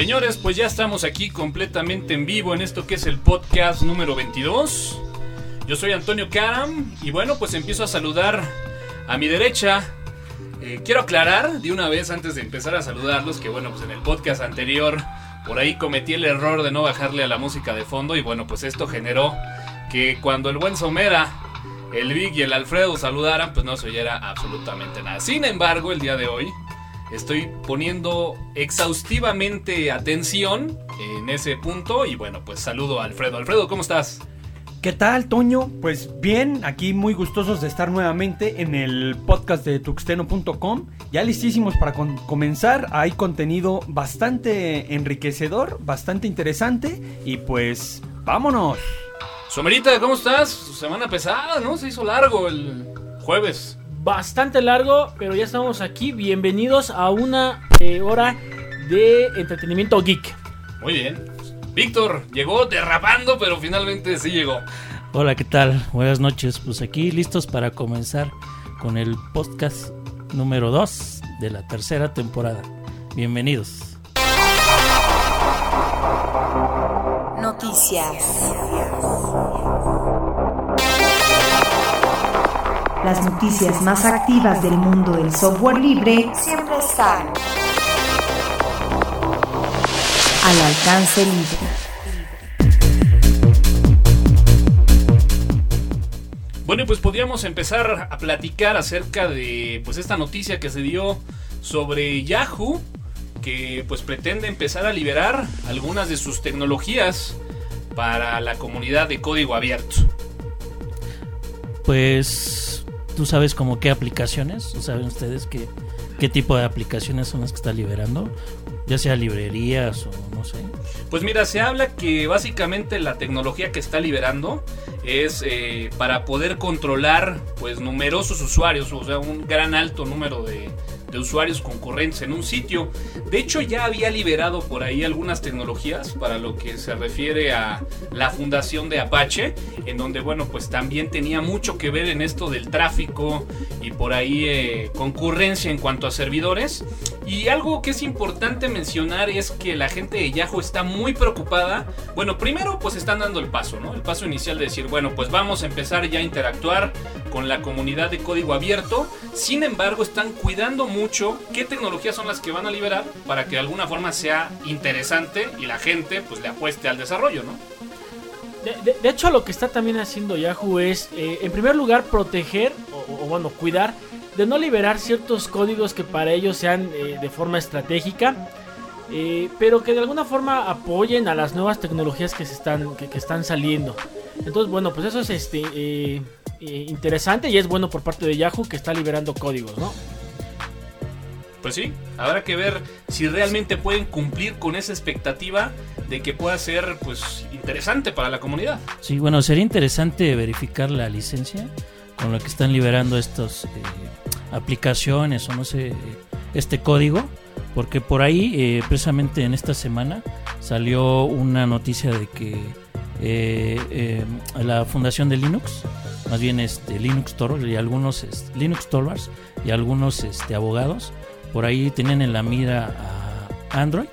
Señores, pues ya estamos aquí completamente en vivo en esto que es el podcast número 22. Yo soy Antonio Karam y bueno, pues empiezo a saludar a mi derecha. Eh, quiero aclarar de una vez antes de empezar a saludarlos que bueno, pues en el podcast anterior por ahí cometí el error de no bajarle a la música de fondo y bueno, pues esto generó que cuando el buen Somera, el Big y el Alfredo saludaran, pues no se oyera absolutamente nada. Sin embargo, el día de hoy estoy poniendo exhaustivamente atención en ese punto y bueno, pues saludo a Alfredo. Alfredo, ¿cómo estás? ¿Qué tal, Toño? Pues bien, aquí muy gustosos de estar nuevamente en el podcast de tuxteno.com. Ya listísimos para comenzar. Hay contenido bastante enriquecedor, bastante interesante. Y pues, vámonos. Somerita, ¿cómo estás? Semana pesada, ¿no? Se hizo largo el jueves. Bastante largo, pero ya estamos aquí. Bienvenidos a una eh, hora de entretenimiento geek. Muy bien. Víctor llegó derrapando, pero finalmente sí llegó. Hola, ¿qué tal? Buenas noches. Pues aquí listos para comenzar con el podcast número 2 de la tercera temporada. Bienvenidos. Noticias. Las noticias más activas del mundo del software libre siempre están al alcance libre. Bueno, pues podríamos empezar a platicar acerca de pues esta noticia que se dio sobre Yahoo que pues pretende empezar a liberar algunas de sus tecnologías para la comunidad de código abierto. Pues tú sabes como qué aplicaciones, saben ustedes qué, qué tipo de aplicaciones son las que está liberando ya sea librerías o no sé. Pues mira, se habla que básicamente la tecnología que está liberando es eh, para poder controlar pues numerosos usuarios, o sea, un gran alto número de, de usuarios concurrentes en un sitio. De hecho, ya había liberado por ahí algunas tecnologías para lo que se refiere a la fundación de Apache, en donde, bueno, pues también tenía mucho que ver en esto del tráfico y por ahí eh, concurrencia en cuanto a servidores. Y algo que es importante mencionar es que la gente de Yahoo está muy preocupada. Bueno, primero pues están dando el paso, ¿no? El paso inicial de decir, bueno, pues vamos a empezar ya a interactuar con la comunidad de código abierto. Sin embargo, están cuidando mucho qué tecnologías son las que van a liberar para que de alguna forma sea interesante y la gente pues le apueste al desarrollo, ¿no? De, hecho, lo que está también haciendo Yahoo es, eh, en primer lugar, proteger o, bueno, cuidar de no liberar ciertos códigos que para ellos sean eh, de forma estratégica, eh, pero que de alguna forma apoyen a las nuevas tecnologías que se están que, están saliendo. Entonces, bueno, pues eso es este interesante y es bueno por parte de Yahoo que está liberando códigos, ¿no? Pues sí, habrá que ver si realmente pueden cumplir con esa expectativa de que pueda ser pues interesante para la comunidad. Sí, bueno, sería interesante verificar la licencia con la que están liberando estas eh, aplicaciones o no sé, este código, porque por ahí, eh, precisamente en esta semana, salió una noticia de que eh, la fundación de Linux, más bien este, Linux Toro y algunos Linux Torvalds y algunos este, abogados, por ahí tienen en la mira a Android,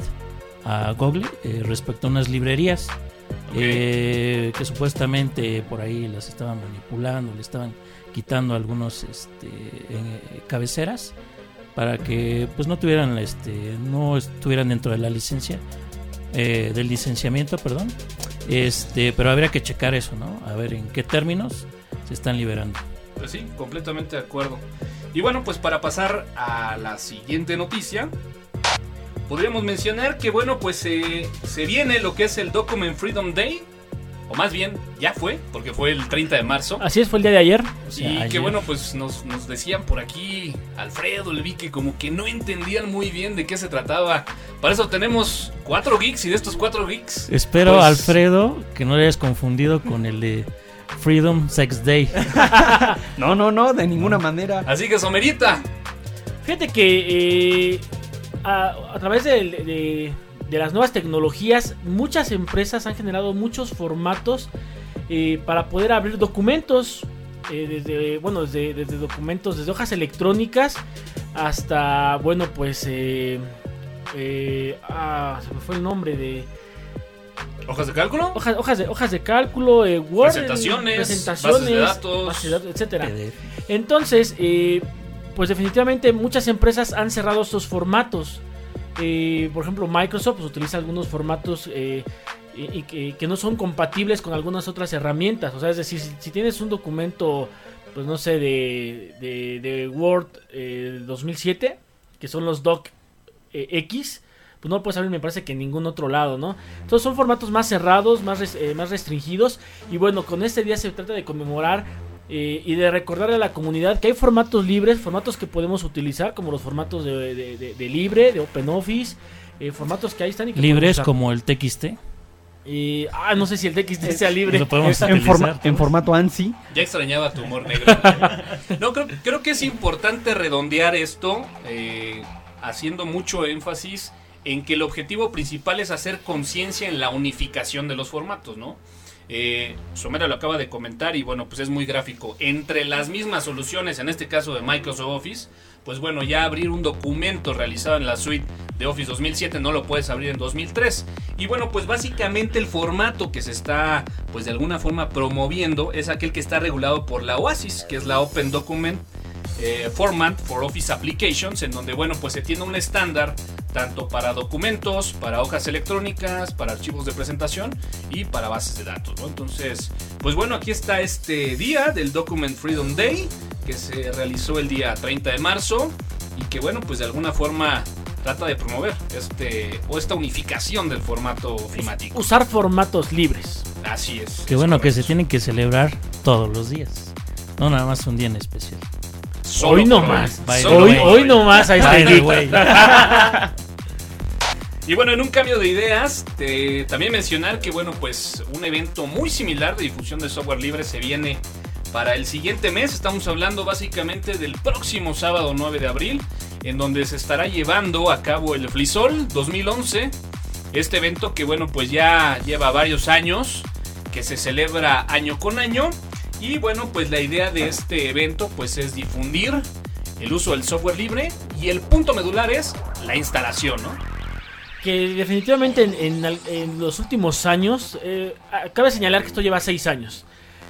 a Google, eh, respecto a unas librerías eh, que supuestamente por ahí las estaban manipulando, le estaban quitando algunos este, eh, cabeceras para que pues no tuvieran este no estuvieran dentro de la licencia del licenciamiento perdón. Este pero habría que checar eso no a ver en qué términos se están liberando. Pues sí completamente de acuerdo y bueno, pues para pasar a la siguiente noticia, podríamos mencionar que bueno, pues se viene lo que es el Document Freedom Day. O más bien, ya fue, porque fue el 30 de marzo. Así es, fue el día de ayer. y que bueno, pues nos, decían por aquí, Alfredo, el vi que como que no entendían muy bien de qué se trataba. Para eso tenemos cuatro geeks y de estos cuatro geeks. Espero, pues Alfredo, que no le hayas confundido con el de Freedom Sex Day. no, no, no, de ninguna manera. Así que Somerita. Fíjate que eh, a, través de, las nuevas tecnologías, muchas empresas han generado muchos formatos eh, para poder abrir documentos. Eh, desde, bueno, desde, desde, documentos, desde hojas electrónicas hasta, bueno, pues eh, ah, se me fue el nombre de ¿Hojas de cálculo? hojas, hojas de hojas de cálculo, eh, Word, Presentaciones, presentaciones, bases de datos. bases de datos, etcétera. Entonces, eh, pues definitivamente muchas empresas han cerrado estos formatos. Eh, por ejemplo, Microsoft pues, utiliza algunos formatos eh, y, y que, que no son compatibles con algunas otras herramientas. O sea, es decir, si, si tienes un documento, pues no sé, de, de, de Word eh, 2007, que son los Doc eh, X, pues no lo puedes abrir, me parece que en ningún otro lado, ¿no? Entonces son formatos más cerrados, más, res- eh, más restringidos. Y bueno, con este día se trata de conmemorar eh, y de recordarle a la comunidad que hay formatos libres, formatos que podemos utilizar, como los formatos de, de- de- de libre, de OpenOffice, eh, formatos que ahí están y que Libres como el TXT. Y, ah, no sé si el TXT sea libre. Lo podemos En, forma- en formato ANSI. Ya extrañaba tu humor negro. No, creo, creo que es importante redondear esto, eh, haciendo mucho énfasis en que el objetivo principal es hacer conciencia en la unificación de los formatos, ¿no? Eh, Somera lo acaba de comentar y bueno, pues es muy gráfico. Entre las mismas soluciones, en este caso de Microsoft Office, pues bueno, ya abrir un documento realizado en la suite de Office 2007 no lo puedes abrir en 2003. Y bueno, pues básicamente el formato que se está, pues de alguna forma promoviendo es aquel que está regulado por la OASIS, que es la Open Document eh, Format for Office Applications, en donde, bueno, pues se tiene un estándar tanto para documentos, para hojas electrónicas, para archivos de presentación y para bases de datos, ¿no? Entonces, pues bueno, aquí está este día del Document Freedom Day, que se realizó el día 30 de marzo y que, bueno, pues de alguna forma trata de promover este o esta unificación del formato ofimático. Usar formatos libres. Así es. Que es bueno, que se correcto. tienen que celebrar todos los días. No nada más un día en especial. Solo hoy no por más. By the Solo Hoy, hoy no más. Ahí está. By the way. Y bueno, en un cambio de ideas, te- también mencionar que bueno, pues un evento muy similar de difusión de software libre se viene para el siguiente mes. Estamos hablando básicamente del próximo sábado 9 de abril, en donde se estará llevando a cabo el FliSol 2011. Este evento que bueno, pues ya lleva varios años, que se celebra año con año. Y bueno, pues la idea de este evento pues es difundir el uso del software libre y el punto medular es la instalación, ¿no? que definitivamente en, en los últimos años, eh, cabe señalar que esto lleva seis años.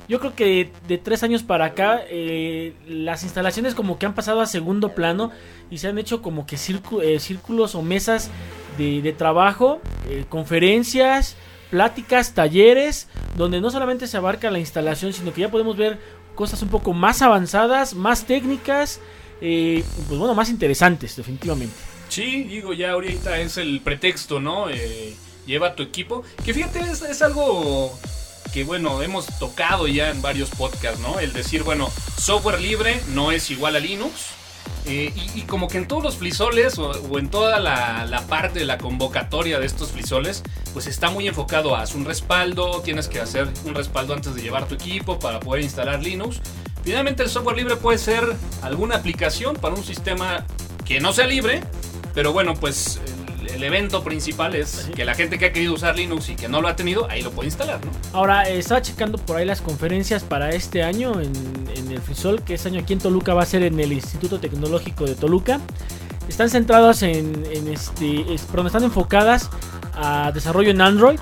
Yo creo que de tres años para acá, eh, las instalaciones como que han pasado a segundo plano y se han hecho como que eh, círculos o mesas de, trabajo, conferencias, pláticas, talleres, donde no solamente se abarca la instalación, sino que ya podemos ver cosas un poco más avanzadas, más técnicas, eh, pues bueno, más interesantes, definitivamente. Sí, digo, ya ahorita es el pretexto, ¿no? Eh, lleva tu equipo. Que fíjate, es, es algo que, bueno, hemos tocado ya en varios podcasts, ¿no? El decir, bueno, software libre no es igual a Linux. Eh, y, como que en todos los flisoles o, en toda la, parte de la convocatoria de estos flisoles, pues está muy enfocado a un respaldo, tienes que hacer un respaldo antes de llevar tu equipo para poder instalar Linux. Finalmente el software libre puede ser alguna aplicación para un sistema que no sea libre, pero bueno, pues el, el evento principal es que la gente que ha querido usar Linux y que no lo ha tenido, ahí lo puede instalar, ¿no? Ahora, eh, estaba checando por ahí las conferencias para este año en, en el Frisol, que este año aquí en Toluca va a ser en el Instituto Tecnológico de Toluca. Están centradas en, en este, es- perdón, están enfocadas a desarrollo en Android.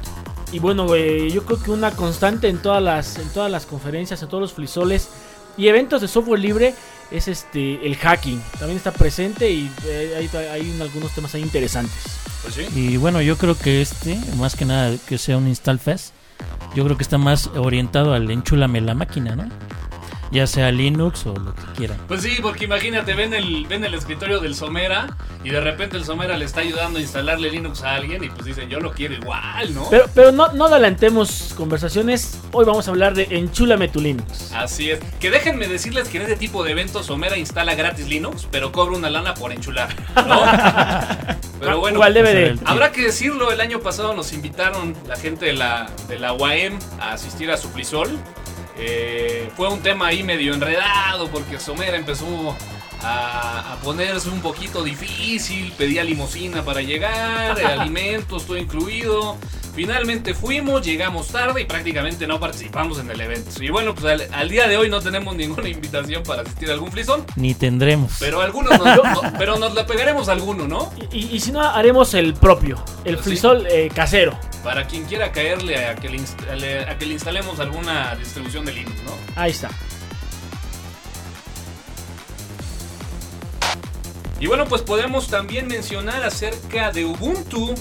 Y bueno, eh, yo creo que una constante en todas las, en todas las conferencias, en todos los frisoles y eventos de software libre es este el hacking. También está presente y eh, hay, hay algunos temas ahí interesantes. Pues sí. Y bueno, yo creo que este, más que nada que sea un Install Fest, yo creo que está más orientado al enchúlame la máquina, ¿no? Ya sea Linux o lo que quieran. Pues sí, porque imagínate, ven el, ven el escritorio del Somera y de repente el Somera le está ayudando a instalarle Linux a alguien y pues dicen, yo lo quiero igual, ¿no? Pero, pero no, no adelantemos conversaciones. Hoy vamos a hablar de Enchúlame tu Linux. Así es. Que déjenme decirles que en este tipo de eventos Somera instala gratis Linux, pero cobra una lana por enchular, ¿no? pero bueno, Igual debe ese de. Habrá que decirlo, el año pasado nos invitaron la gente de la, de la UAM a asistir a Suplisol. Eh, fue un tema ahí medio enredado porque Somera empezó a, a ponerse un poquito difícil, pedía limosina para llegar, alimentos, todo incluido. Finalmente fuimos, llegamos tarde y prácticamente no participamos en el evento. Y bueno, pues al, al día de hoy no tenemos ninguna invitación para asistir a algún frisón. Ni tendremos. Pero algunos nos, no- pero nos la pegaremos a alguno, ¿no? Y, y si no, haremos el propio, el Sí. frisol eh, casero. Para quien quiera caerle a que le, instale- a que le instalemos alguna distribución de Linux, ¿no? Ahí está. Y bueno, pues podemos también mencionar acerca de Ubuntu,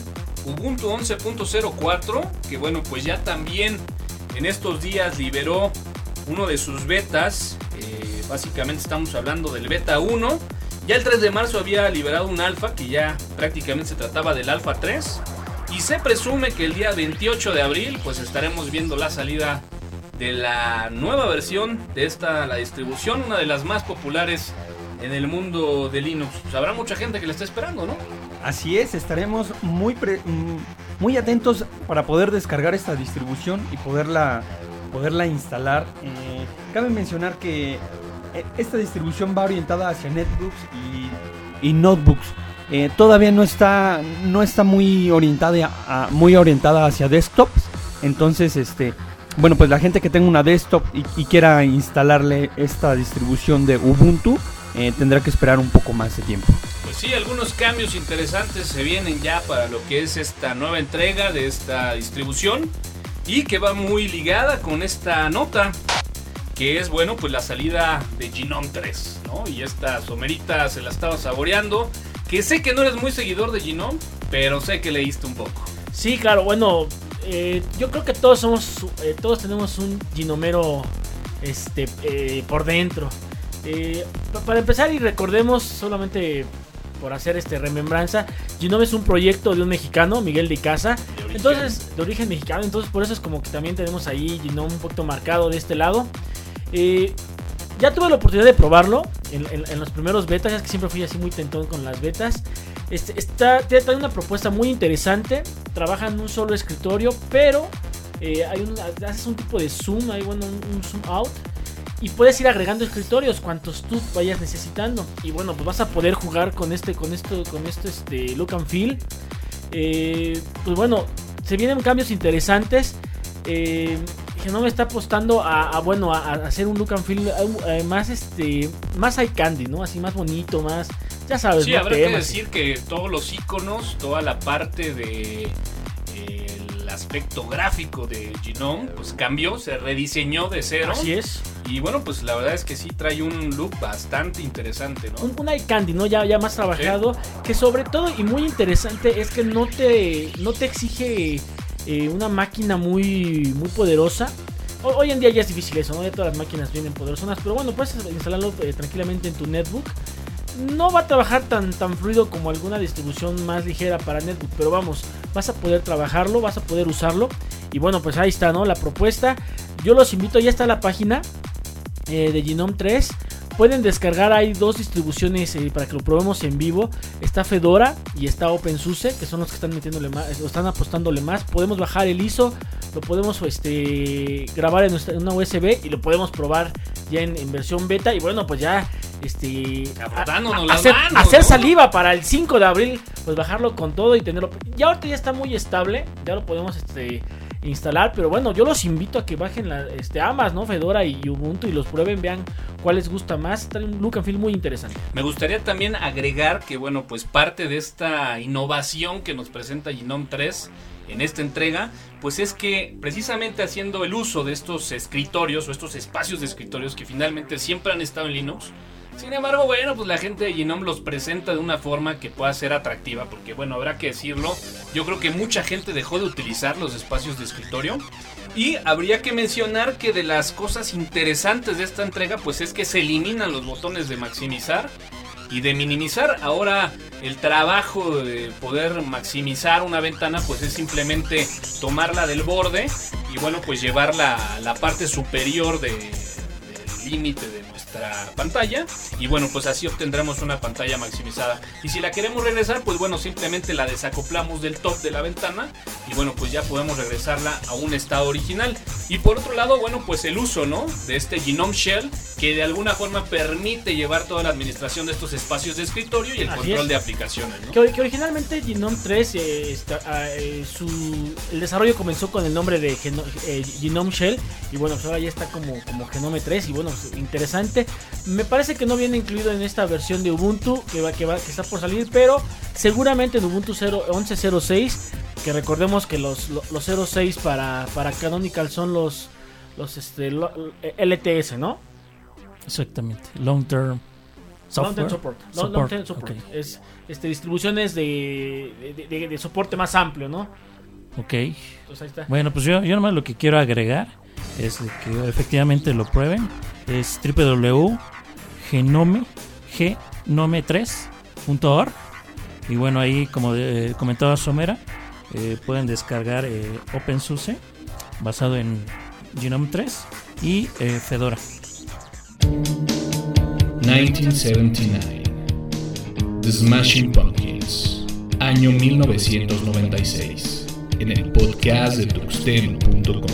Ubuntu 11.04, que bueno, pues ya también en estos días liberó uno de sus betas. eh, básicamente estamos hablando del beta 1. Ya el 3 de marzo había liberado un alfa que ya prácticamente se trataba del alfa 3. Y se presume que el día 28 de abril pues estaremos viendo la salida de la nueva versión de esta la distribución, una de las más populares en el mundo de Linux. Pues habrá mucha gente que la está esperando, ¿no? Así es, estaremos muy, pre- mm, muy atentos para poder descargar esta distribución y poderla, poderla instalar. Eh, cabe mencionar que eh, esta distribución va orientada hacia netbooks y, notebooks. Eh, todavía no está, no está muy, orientada muy orientada hacia desktops. Entonces, este, bueno, pues la gente que tenga una desktop y, quiera instalarle esta distribución de Ubuntu, tendrá que esperar un poco más de tiempo. Sí, algunos cambios interesantes se vienen ya para lo que es esta nueva entrega de esta distribución y que va muy ligada con esta nota que es bueno pues la salida de Genome 3, ¿no? Y esta somerita se la estaba saboreando, que sé que no eres muy seguidor de Genome, pero sé que leíste un poco. Sí, claro, bueno, eh, yo creo que todos somos, eh, todos tenemos un ginomero este, eh, por dentro. Pa- para empezar y recordemos solamente por hacer este remembranza, Genome es un proyecto de un mexicano, Miguel de Casa, De origen. entonces de origen mexicano, entonces por eso es como que también tenemos ahí Genome un poquito marcado de este lado. Eh, ya tuve la oportunidad de probarlo en, en- en los primeros betas, es que siempre fui así muy tentón con las betas. Este, está, trae una propuesta muy interesante, trabaja en un solo escritorio, pero eh, hay un, haces un tipo de zoom, hay bueno, un, un zoom out. Y puedes ir agregando escritorios cuantos tú vayas necesitando. Y bueno, pues vas a poder jugar con este, con esto, con esto, este look and feel. Eh, pues bueno, se vienen cambios interesantes. Eh, Genome está apostando a, a, bueno a, a hacer un look and feel eh, más este más eye candy, ¿no? Así más bonito, más ya sabes, Sí, habrá que decir que todos los iconos, toda la parte de eh, aspecto gráfico de Genome, pues cambió, se rediseñó de cero. Así es. Y bueno, pues la verdad es que sí trae un look bastante interesante, ¿no? Un, un eye candy, ¿no? Ya, ya más trabajado. Que sobre todo y muy interesante es que no te, no te exige eh, una máquina muy, muy poderosa. Ho- Hoy en día ya es difícil eso, ¿no? Ya todas las máquinas vienen poderosas, pero bueno, puedes instalarlo eh, tranquilamente en tu netbook. No va a trabajar tan, tan fluido como alguna distribución más ligera para netbook, pero vamos, vas a poder trabajarlo, vas a poder usarlo. Y bueno, pues ahí está, ¿no? La propuesta. Yo los invito, ya está la página eh, de Genome 3. Pueden descargar, hay dos distribuciones eh, para que lo probemos en vivo. Está Fedora y está OpenSUSE, que son los que están metiéndole más, o están apostándole más. Podemos bajar el ISO, lo podemos este, grabar en, una USB y lo podemos probar ya en versión beta. Y bueno, pues ya este, a- hacer, manos, hacer ¿no? saliva para el 5 de abril, pues bajarlo con todo y tenerlo. Ya ahorita ya está muy estable, ya lo podemos este, instalar, pero bueno, yo los invito a que bajen la, este, ambas, ¿no? Fedora y Ubuntu y los prueben, vean cuál les gusta más. Trae un look and feel muy interesante. Me gustaría también agregar que, bueno, pues parte de esta innovación que nos presenta Genome 3 en esta entrega, pues es que precisamente haciendo el uso de estos escritorios o estos espacios de escritorios que finalmente siempre han estado en Linux, sin embargo, bueno, pues la gente de Genome los presenta de una forma que pueda ser atractiva, porque bueno, habrá que decirlo, yo creo que mucha gente dejó de utilizar los espacios de escritorio. Y habría que mencionar que de las cosas interesantes de esta entrega, pues es que se eliminan los botones de maximizar y de minimizar. Ahora el trabajo de poder maximizar una ventana, pues es simplemente tomarla del borde y bueno, pues llevarla a la parte superior de- del límite de nuestra pantalla. Y bueno pues así obtendremos una pantalla maximizada. Y si la queremos regresar pues bueno simplemente la desacoplamos del top de la ventana y bueno pues ya podemos regresarla a un estado original. Y por otro lado bueno pues el uso no de este Genome Shell que de alguna forma permite llevar toda la administración de estos espacios de escritorio y el Así control es. de aplicaciones. ¿no? Que, ori- que originalmente Genome 3, eh, ah, eh, su, el desarrollo comenzó con el nombre de Geno- eh, Genome Shell y bueno, pues ahora ya está como, como Genome 3 y bueno, pues, interesante. Me parece que no viene incluido en esta versión de Ubuntu que, va, que, va, que está por salir, pero seguramente en Ubuntu 0, 11.06, que recordemos que los, los, los 06 para, para Canonical son los, los este, lo- LTS, ¿no? Exactamente. Long term software. Long term support. Long, long term Support. Es este, distribuciones de, de, de- de soporte más amplio, ¿no? Ok. Entonces ahí está. Bueno, pues yo, yo nomás lo que quiero agregar es de que efectivamente lo prueben. Es www.genome, genome3.org. Y bueno, ahí como eh, comentaba Somera, eh, pueden descargar eh, OpenSUSE basado en Genome 3 y eh, Fedora. 1979. The Smashing Pumpkins. Año 1996. En el podcast de tuxteno.com.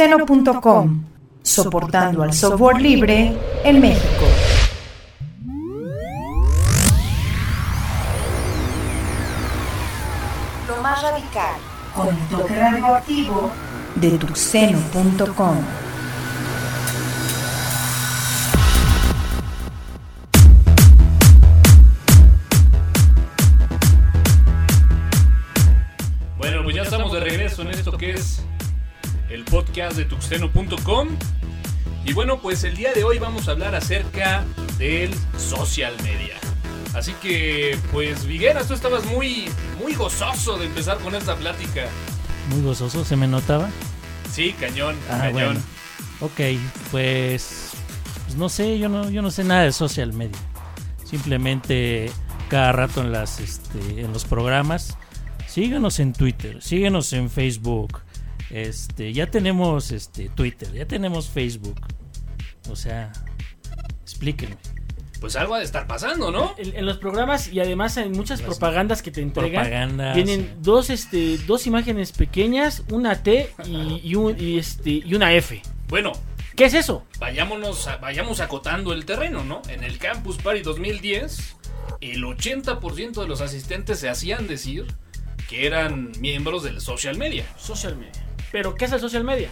Tuxteno.com, soportando al software libre en México. Lo más radical, con el toque radioactivo de Tuxteno.com. podcast de tuxteno.com. Y bueno, pues el día de hoy vamos a hablar acerca del social media. Así que, pues, Vigueras, tú estabas muy, muy gozoso de empezar con esta plática. Muy gozoso, ¿se me notaba? Sí, cañón, Ah, cañón. bueno. Ok, pues, pues no sé, yo no, yo no sé nada de social media. Simplemente cada rato en las, este, en los programas, síguenos en Twitter, síguenos en Facebook. Este, ya tenemos este Twitter, ya tenemos Facebook. O sea, explíquenme. Pues algo ha de estar pasando, ¿no? En, en los programas y además en muchas Las propagandas que te entregan Propagandas. vienen dos este dos imágenes pequeñas, una T y, y un, y, este y una F. Bueno, ¿Qué es eso? vayámonos, a- vayamos acotando el terreno, ¿no? En el Campus Party 2010, el 80% de los asistentes se hacían decir que eran miembros del social media. Social media. Pero ¿qué es el social media?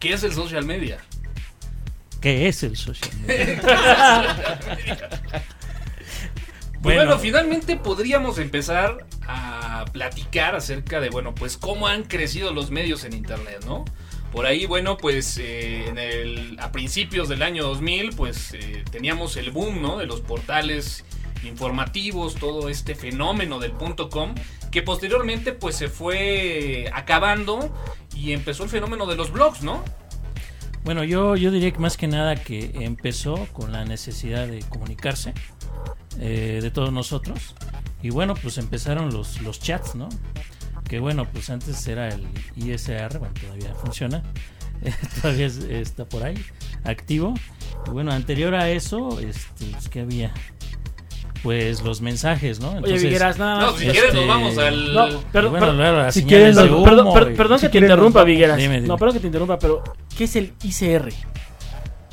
¿Qué es el social media? ¿Qué es el social media? Pues bueno, Bueno. finalmente podríamos empezar a platicar acerca de, bueno, pues cómo han crecido los medios en Internet, ¿no? Por ahí, bueno, pues eh, en el, a principios del año 2000, pues eh, teníamos el boom, ¿no? De los portales informativos, todo este fenómeno del punto com, que posteriormente pues se fue acabando y empezó el fenómeno de los blogs, ¿no? Bueno, yo, yo diría que más que nada que empezó con la necesidad de comunicarse eh, de todos nosotros. Y bueno, pues empezaron los, los chats, ¿no? Que bueno, pues antes era el ISR, bueno, todavía funciona. todavía es- está por ahí, activo. Y bueno, anterior a eso, este, pues, ¿qué había? Pues los mensajes, ¿no? Oye, Vigueras, nada No, más. si quieres nos este, vamos al... No, pero, bueno, pero- si no, humo perdón, per- perdón si que te interrumpa. Vigueras. Dime, dime. No, perdón que te interrumpa, pero ¿qué es el ICR?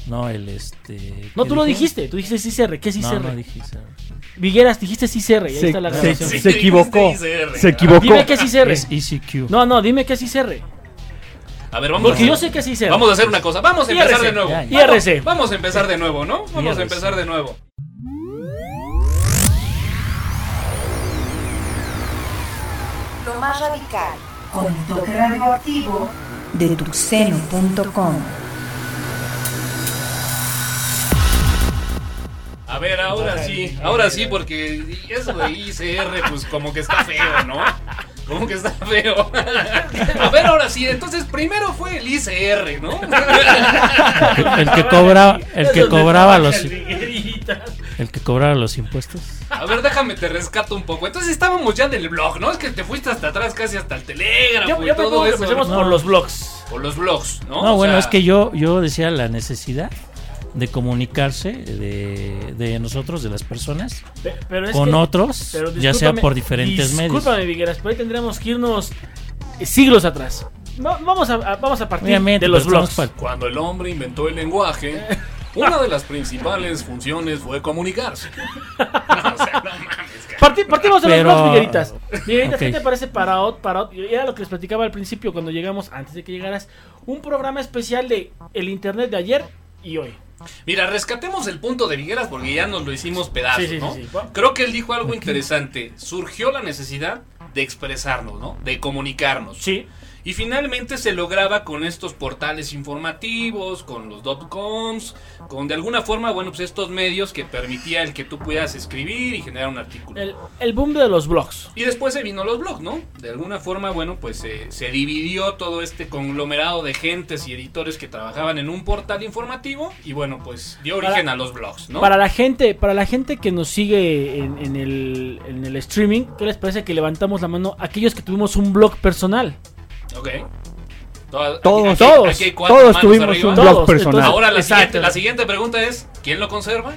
No, el este... No, ¿qué tú lo dijiste, tú dijiste ICR. ¿Qué es ICR? No, no dije ICR. Vigueras, dijiste ICR, y ahí Se- está la se- grabación. se equivocó. ICR. Se equivocó. Dime qué es ICR. Es ECQ. No, no, dime qué es ICR. A ver, vamos a Porque hacer- yo sé que es ICR. Vamos a hacer una cosa. Vamos a empezar de nuevo. Ya, ya. Vamos- IRC. Vamos a empezar de nuevo, ¿no? Vamos a empezar de nuevo. Lo más radical, con el toque radioactivo de Tuxteno.com. A ver, ahora sí. Ahora sí, porque eso de ICR, pues como que está feo, ¿no? Como que está feo. A ver, ahora sí. Entonces, primero fue el ICR, ¿no? El que cobra, el que cobraba los. El que cobraba los impuestos. A ver, déjame te rescato un poco. Entonces estábamos ya del blog, ¿no? Es que te fuiste hasta atrás, casi hasta el telégrafo Yo, y yo todo eso. empecemos ¿no? por los blogs. Por los blogs, ¿no? No, O bueno, sea, es que yo, yo decía la necesidad de comunicarse de, de nosotros, de las personas, Pe- Pero es con que- otros, pero ya sea por diferentes medios. Discúlpame, Vigueras, pero ahí tendríamos que irnos eh, siglos atrás. Va- vamos, a, a- vamos a partir Obviamente, de los blogs. Cuando el hombre inventó el lenguaje, una de las principales funciones fue comunicarse. No, o sea, no mames, cara. Parti- partimos de Pero- los blogs, Vigueritas. Vigueritas, ¿qué te parece para ot- para ot- Era lo que les platicaba al principio cuando llegamos, antes de que llegaras, un programa especial de el internet de ayer y hoy. Mira, rescatemos el punto de Vigueras porque ya nos lo hicimos pedazos, Sí, sí, ¿no? sí, sí. Va- Creo que él dijo algo interesante. Surgió la necesidad de expresarnos, ¿no? De comunicarnos. Sí. Y finalmente se lograba con estos portales informativos, con los dot-coms, con de alguna forma, bueno, pues estos medios que permitía el que tú pudieras escribir y generar un artículo. El, el boom de los blogs. Y después se vino los blogs, ¿no? De alguna forma, bueno, pues eh, se dividió todo este conglomerado de gentes y editores que trabajaban en un portal informativo y bueno, pues dio origen Para- a los blogs, ¿no? Para la gente, para la gente que nos sigue en, en el, en el streaming, ¿qué les parece que levantamos la mano aquellos que tuvimos un blog personal? Ok. Todas- Todos, aquí- todos, aquí hay cuatro Todos tuvimos arriba. un Todos, blog personal. entonces- Ahora la siguiente, la siguiente pregunta es, ¿quién lo conserva?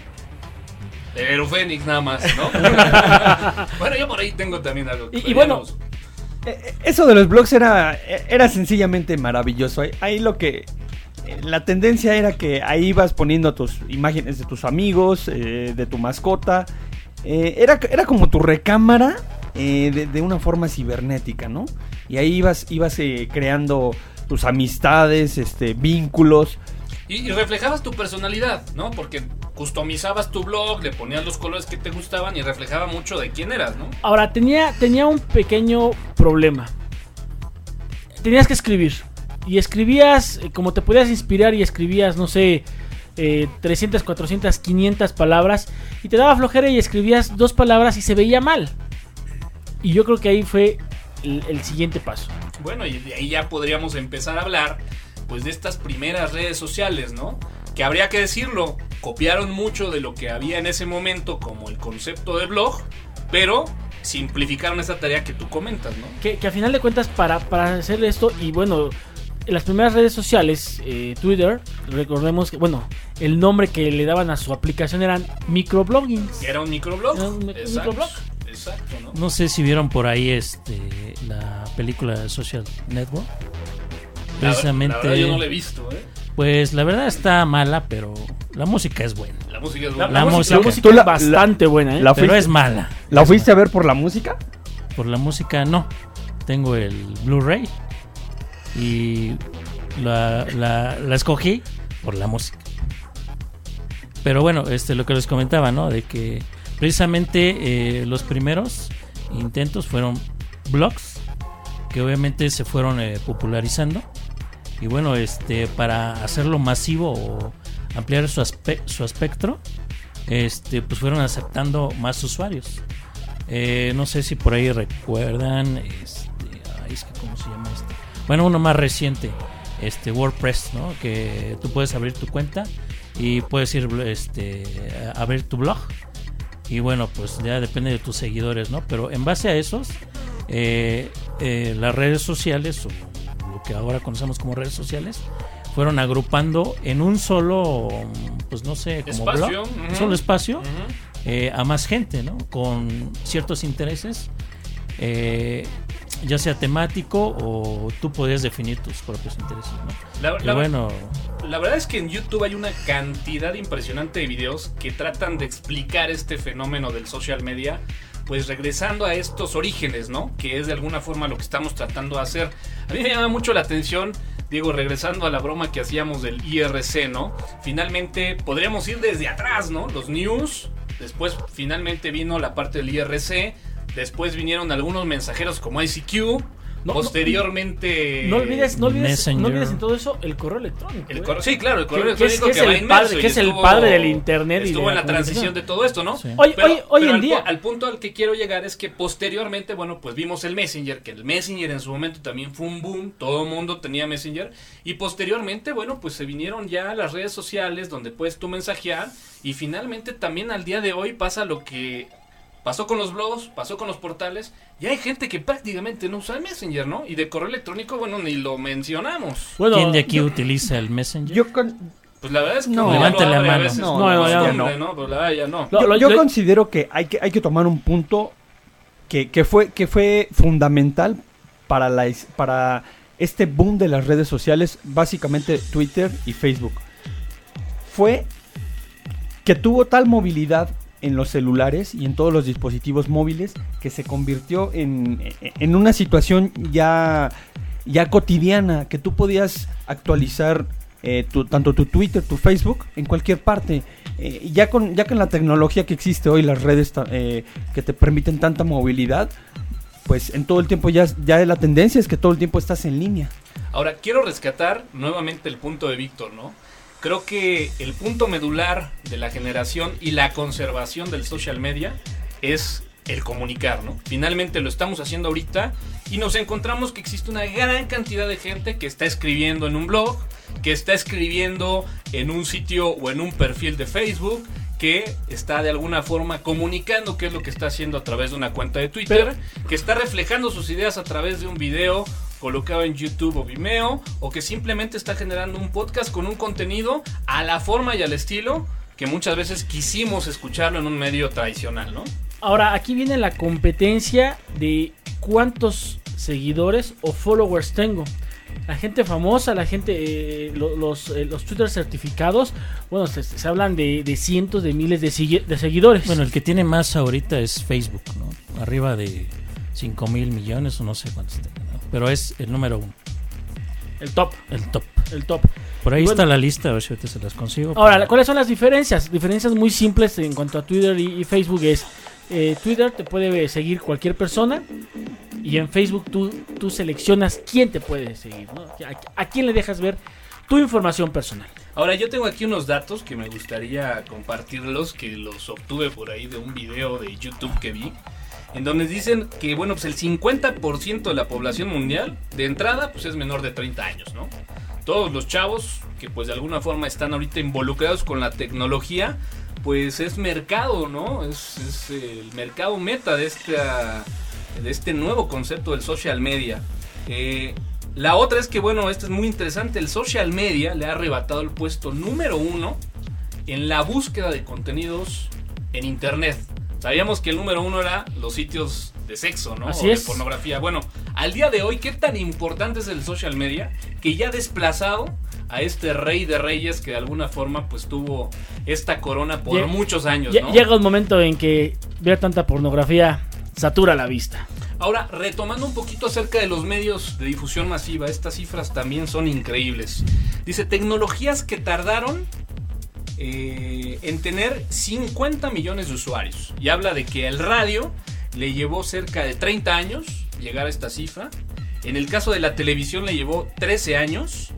El Fénix nada más, ¿no? bueno, yo por ahí tengo también algo. Y- y bueno, Eh, Eso de los blogs era, era sencillamente maravilloso. Ahí, ahí lo que. eh, La tendencia era que ahí ibas poniendo tus imágenes de tus amigos, eh, de tu mascota. Eh, era, era como tu recámara eh, de, de una forma cibernética, ¿no? Y ahí ibas, ibas eh, creando tus amistades, este, vínculos. Y, y reflejabas tu personalidad, ¿no? Porque customizabas tu blog, le ponías los colores que te gustaban y reflejaba mucho de quién eras, ¿no? Ahora, tenía, tenía un pequeño problema. Tenías que escribir. Y escribías eh, como te podías inspirar y escribías, no sé, eh, 300, 400, 500 palabras. Y te daba flojera y escribías dos palabras y se veía mal. Y yo creo que ahí fue el, el siguiente paso. Bueno, y de ahí ya podríamos empezar a hablar, pues, de estas primeras redes sociales, ¿no? Que habría que decirlo, copiaron mucho de lo que había en ese momento como el concepto de blog, pero simplificaron esa tarea que tú comentas, ¿no? Que, que a final de cuentas, para, para hacer esto, y bueno, en las primeras redes sociales, eh, Twitter, recordemos que, bueno, el nombre que le daban a su aplicación eran microbloggings. Era un microblog. Era un microblog. Exacto, ¿no? No sé si vieron por ahí este la película de Social Network. La- Precisamente, La, verdad yo no la he visto, ¿eh? pues la verdad está mala, pero la música es buena. La música es La, buena. la La música, la música. música Tú la- es bastante buena, ¿eh? la- Pero fuiste- es mala. ¿La fuiste a ver por la música? Por la música no. Tengo el Blu-ray y la, la- la escogí por la música. Pero bueno, este lo que les comentaba, ¿no? De que precisamente eh, los primeros intentos fueron blogs que obviamente se fueron eh, popularizando y bueno, este para hacerlo masivo o ampliar su, aspe- su espectro, este pues fueron aceptando más usuarios. Eh, no sé si por ahí recuerdan, este, es que cómo se llama este. Bueno, uno más reciente, este WordPress, ¿no? Que tú puedes abrir tu cuenta y puedes ir, este, a abrir tu blog y bueno, pues ya depende de tus seguidores, ¿no? Pero en base a esos, eh, eh, las redes sociales o lo que ahora conocemos como redes sociales fueron agrupando en un solo, pues no sé, como Espacio, blog, ujú. un solo espacio eh, a más gente, ¿no? Con ciertos intereses, eh, ya sea temático o tú podías definir tus propios intereses, ¿no? La, Y la- bueno, la verdad es que en YouTube hay una cantidad impresionante de videos que tratan de explicar este fenómeno del social media, pues regresando a estos orígenes, ¿no? Que es de alguna forma lo que estamos tratando de hacer. A mí me llama mucho la atención, Diego, regresando a la broma que hacíamos del IRC, ¿no? Finalmente podríamos ir desde atrás, ¿no? Los news, después finalmente vino la parte del IRC, después vinieron algunos mensajeros como ICQ, No, posteriormente... No olvides, no olvides, no olvides en todo eso el correo electrónico. El ¿eh? correo- sí, claro, el correo Que- que es- electrónico que que, es va el padre- y que es el estuvo- padre del internet y de Estuvo la en la transición comunicación. de todo esto, ¿no? Sí. Hoy, Pero- hoy, hoy pero en al, día, al punto al que quiero llegar es que posteriormente, bueno, pues vimos el Messenger, que el Messenger en su momento también fue un boom, todo el mundo tenía Messenger, y posteriormente, bueno, pues se vinieron ya las redes sociales donde puedes tú mensajear, y finalmente también al día de hoy pasa lo que pasó con los blogs, pasó con los portales, y hay gente que prácticamente no usa el Messenger, ¿no? Y de correo electrónico, bueno, ni lo mencionamos. bueno, ¿quién de aquí yo- utiliza el Messenger? Yo con- Pues la verdad es que No. Levante la mano. No, no, ya costumbre, no. ¿no? Pero la verdad ya no. Lo- yo, yo considero que hay, que hay que tomar un punto que, que fue, que fue fundamental para, la, para este boom de las redes sociales, básicamente Twitter y Facebook. Fue que tuvo tal movilidad en los celulares y en todos los dispositivos móviles que se convirtió en, en una situación ya, ya cotidiana, que tú podías actualizar eh, tu- tanto tu Twitter, tu Facebook, en cualquier parte. Eh, ya, con, ya con la tecnología que existe hoy, las redes eh, que te permiten tanta movilidad, pues en todo el tiempo ya, ya la tendencia es que todo el tiempo estás en línea. Ahora, quiero rescatar nuevamente el punto de Víctor, ¿no? Creo que el punto medular de la generación y la conservación del social media es el comunicar, ¿no? Finalmente lo estamos haciendo ahorita y nos encontramos que existe una gran cantidad de gente que está escribiendo en un blog, que está escribiendo en un sitio o en un perfil de Facebook, que está de alguna forma comunicando qué es lo que está haciendo a través de una cuenta de Twitter, que está reflejando sus ideas a través de un video colocado en YouTube o Vimeo, o que simplemente está generando un podcast con un contenido a la forma y al estilo que muchas veces quisimos escucharlo en un medio tradicional, ¿no? Ahora, aquí viene la competencia de cuántos seguidores o followers tengo. La gente famosa, la gente, eh, lo- los, eh, los Twitter certificados, bueno, se, se hablan de, de cientos de miles de, sigue- de seguidores. Bueno, el que tiene más ahorita es Facebook, ¿no? Arriba de 5 mil millones o no sé cuántos tenga, ¿no? Pero es el número uno, el top, el top. el top. Por ahí Bueno. está la lista, a ver si ahorita se las consigo. Ahora, ¿cuáles son las diferencias? Diferencias muy simples en cuanto a Twitter y, y Facebook es eh, Twitter te puede seguir cualquier persona y en Facebook tú, tú seleccionas quién te puede seguir, ¿no? a, a quién le dejas ver tu información personal. Ahora yo tengo aquí unos datos que me gustaría compartirlos, que los obtuve por ahí de un video de YouTube que vi, en donde dicen que bueno, pues el 50% de la población mundial de entrada pues es menor de 30 años, ¿no? Todos los chavos que pues de alguna forma están ahorita involucrados con la tecnología, pues es mercado, ¿no? Es, el mercado meta de esta de este nuevo concepto del social media. Eh, la otra es que, bueno, esto es muy interesante, el social media le ha arrebatado el puesto número uno en la búsqueda de contenidos en Internet. Sabíamos que el número uno era los sitios de sexo, ¿no? Así o de es. pornografía. Bueno, al día de hoy, ¿qué tan importante es el social media que ya ha desplazado a este rey de reyes que de alguna forma pues tuvo esta corona por muchos años, ¿no? Llega un momento en que ver tanta pornografía satura la vista. Ahora, retomando un poquito acerca de los medios de difusión masiva, estas cifras también son increíbles. Dice, tecnologías que tardaron eh, en tener 50 millones de usuarios. Y habla de que el radio le llevó cerca de 30 años llegar a esta cifra. En el caso de la televisión le llevó 13 años.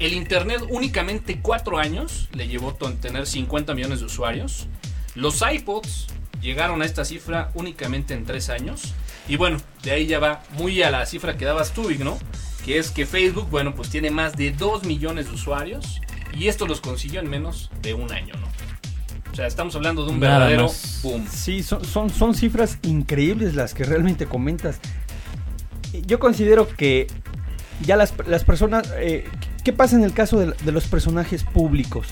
El Internet únicamente 4 años le llevó to- tener 50 millones de usuarios. Los iPods llegaron a esta cifra únicamente en 3 años. Y bueno, de ahí ya va muy a la cifra que dabas tú, ¿no? Que es que Facebook, bueno, pues tiene más de 2 millones de usuarios. Y esto los consiguió en menos de un año, ¿no? O sea, estamos hablando de un Nada verdadero más. boom. Sí, son, son, son cifras increíbles las que realmente comentas. Yo considero que ya las, las personas... eh, ¿Qué pasa en el caso de, de los personajes públicos?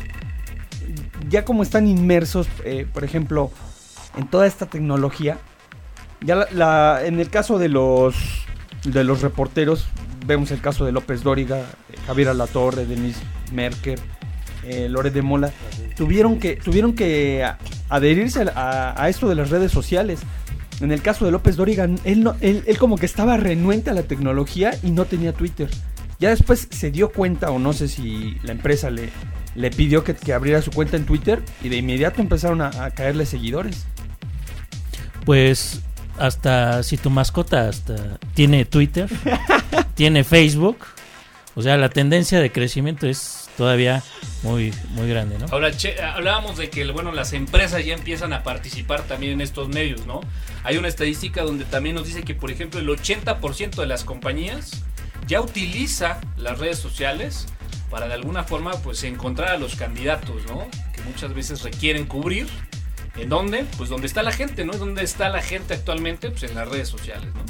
Ya como están inmersos, eh, por ejemplo, en toda esta tecnología, ya la, la- en el caso de los, de los reporteros, vemos el caso de López Dóriga, Javier Alatorre, Denise Merker, eh, de Mola, tuvieron que, tuvieron que adherirse a, a esto de las redes sociales. En el caso de López Dóriga, él, no- él, él como que estaba renuente a la tecnología y no tenía Twitter. Ya después se dio cuenta, o no sé si la empresa le, le pidió que, que abriera su cuenta en Twitter y de inmediato empezaron a, a caerle seguidores. Pues hasta si tu mascota hasta tiene Twitter, tiene Facebook, o sea, la tendencia de crecimiento es todavía muy muy grande, ¿no? Ahora, che, hablábamos de que bueno, las empresas ya empiezan a participar también en estos medios, ¿no? Hay una estadística donde también nos dice que, por ejemplo, el 80% de las compañías ya utiliza las redes sociales para de alguna forma pues encontrar a los candidatos, ¿no? Que muchas veces requieren cubrir. ¿En dónde? Pues donde está la gente, ¿no? ¿Dónde está la gente actualmente? Pues en las redes sociales, ¿no?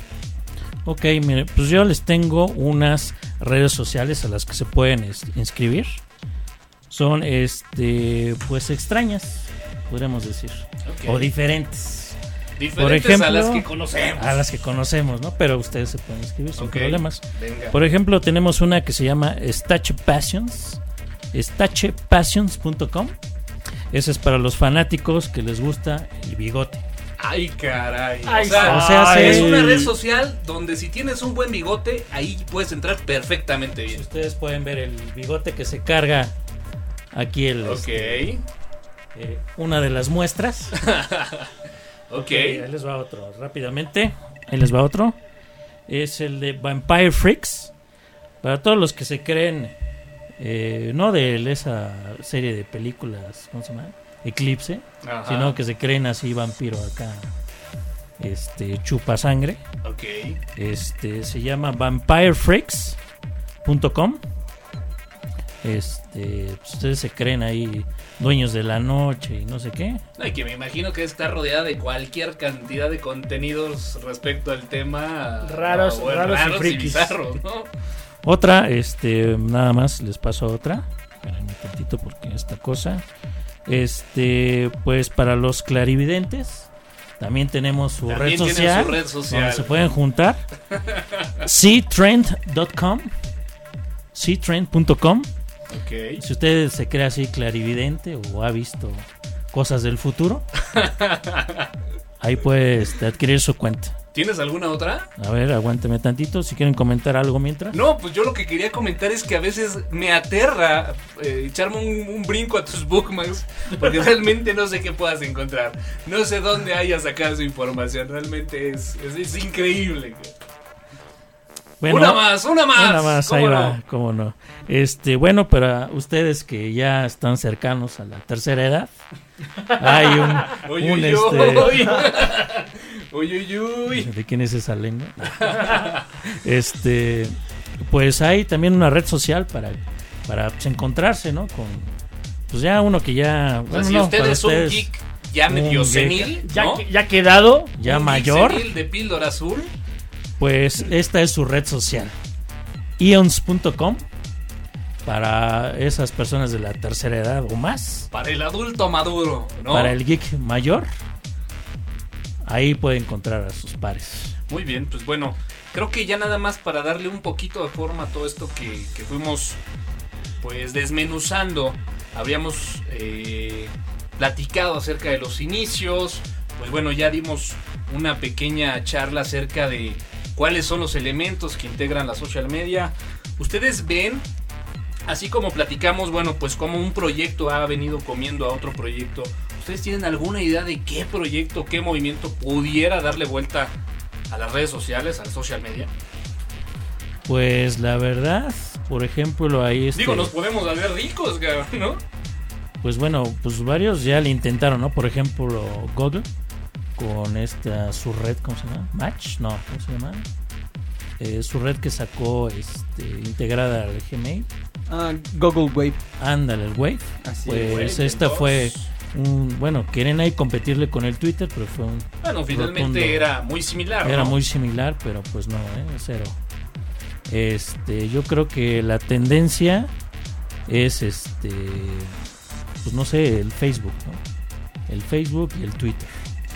Ok, mire, pues yo les tengo unas redes sociales a las que se pueden inscribir. Son este pues extrañas, podríamos decir, o diferentes Diferentes ejemplo, a las que conocemos. a las que conocemos, ¿no? Pero ustedes se pueden inscribir sin problemas. Venga. Por ejemplo, tenemos una que se llama Stache Passions. Stachepassions.com. Esa es para los fanáticos que les gusta el bigote. Ay, caray. Ay, o sea, o sea, es una red social donde si tienes un buen bigote, ahí puedes entrar perfectamente bien. Ustedes pueden ver el bigote que se carga aquí el Ok, este, eh, una de las muestras. ok. Ahí les va otro rápidamente. Ahí les va otro. Es el de Vampire Freaks. Para todos los que se creen, eh, no de esa serie de películas, ¿cómo se llama? Eclipse, Ajá. sino que se creen así vampiro acá, este chupa sangre. Ok. Este se llama vampirefreaks.com. Este, pues, ustedes se creen ahí dueños de la noche y no sé qué. No, y que me imagino que está rodeada de cualquier cantidad de contenidos respecto al tema Raros, no, bueno, raros y frikis. bizarros, ¿no? Otra, este, nada más les paso otra. Espérenme un tantito porque esta cosa. Este, pues para los clarividentes También tenemos su, También red, social, su red social. donde se pueden juntar. ctrend.com ctrend.com. Si usted se cree así clarividente o ha visto cosas del futuro, ahí puede este, adquirir su cuenta. ¿Tienes alguna otra? A ver, aguánteme tantito. Si quieren comentar algo mientras. No, pues yo lo que quería comentar es que a veces me aterra eh, echarme un, un brinco a tus bookmarks porque realmente no sé qué puedas encontrar. No sé dónde hayas sacado su información. Realmente es, es, es increíble. Bueno, una más, una más. Una más, ¿Cómo ahí no? va, cómo no. Este, bueno, para ustedes que ya están cercanos a la tercera edad, hay un, Uy, un, uy, este, uy. Uy, uy, uy. ¿De quién es esa lengua? Este, pues hay también una red social para, para pues, encontrarse, ¿no? Con, pues ya uno que ya, O sea, bueno, si no, usted es un geek ya medio senil, Ya, ¿no? ya quedado. ya Un geek mayor, senil de píldora azul. pues esta es su red social. Ions.com para esas personas de la tercera edad o más. Para el adulto maduro, ¿no? Para el geek mayor, ahí puede encontrar a sus pares. Muy bien, pues bueno, creo que ya nada más para darle un poquito de forma a todo esto que, fuimos pues desmenuzando, habíamos eh, platicado acerca de los inicios, pues bueno, ya dimos una pequeña charla acerca de cuáles son los elementos que integran la social media. Ustedes ven, así como platicamos, bueno, pues como un proyecto ha venido comiendo a otro proyecto. ¿Ustedes tienen alguna idea de qué proyecto, qué movimiento pudiera darle vuelta a las redes sociales, al social media? Pues la verdad, por ejemplo, ahí este, Digo, nos podemos hacer ricos, cabrón, ¿no? pues bueno, pues varios ya le intentaron, ¿no? Por ejemplo, Google con esta su red, ¿cómo se llama? Match, no, ¿cómo se llama? Eh, su red que sacó este, integrada al Gmail. Ah, Google Wave. Ándale, el Wave. Así Pues es. esta fue un, bueno, quieren ahí competirle con el Twitter, pero fue un, Bueno, finalmente Rotundo. era muy similar. era ¿no? muy similar, pero pues no, ¿eh? cero. Este, yo creo que la tendencia es este, pues no sé, el Facebook, ¿no? El Facebook y el Twitter.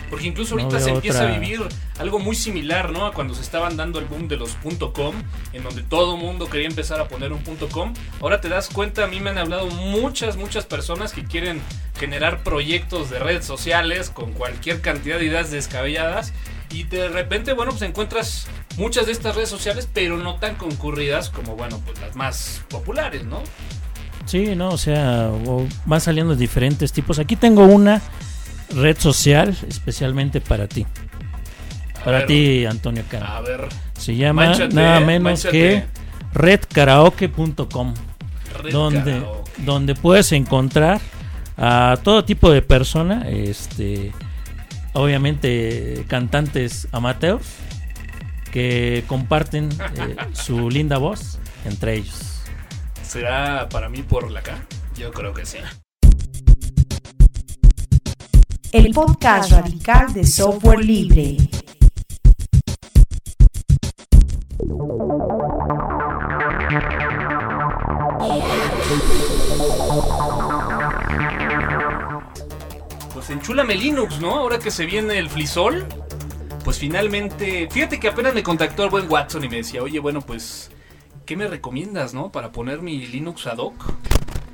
Porque incluso No ahorita se empieza otra- a vivir algo muy similar, ¿no? A cuando se estaban dando el boom de los .com, en donde todo mundo quería empezar a poner un .com. Ahora te das cuenta, a mí me han hablado muchas, muchas personas que quieren generar proyectos de redes sociales con cualquier cantidad de ideas descabelladas. Y de repente, bueno, pues encuentras muchas de estas redes sociales, pero no tan concurridas como, bueno, pues las más populares, ¿no? Sí, no, o sea, van saliendo diferentes tipos. Aquí tengo una red social especialmente para ti. Para ver, ti, Antonio Cano. A ver, Se llama nada menos que redkaraoke.com, Red donde, Karaoke. donde puedes encontrar a todo tipo de persona, este, obviamente cantantes amateurs que comparten eh, su linda voz entre ellos. ¿Será para mí por la K? Yo creo que sí. El podcast radical de software libre. Pues enchúlame Linux, ¿no? Ahora que se viene el Flisol, pues finalmente, fíjate que apenas me contactó el buen Watson y me decía, oye, bueno, pues, ¿qué me recomiendas, no? Para poner mi Linux ad hoc.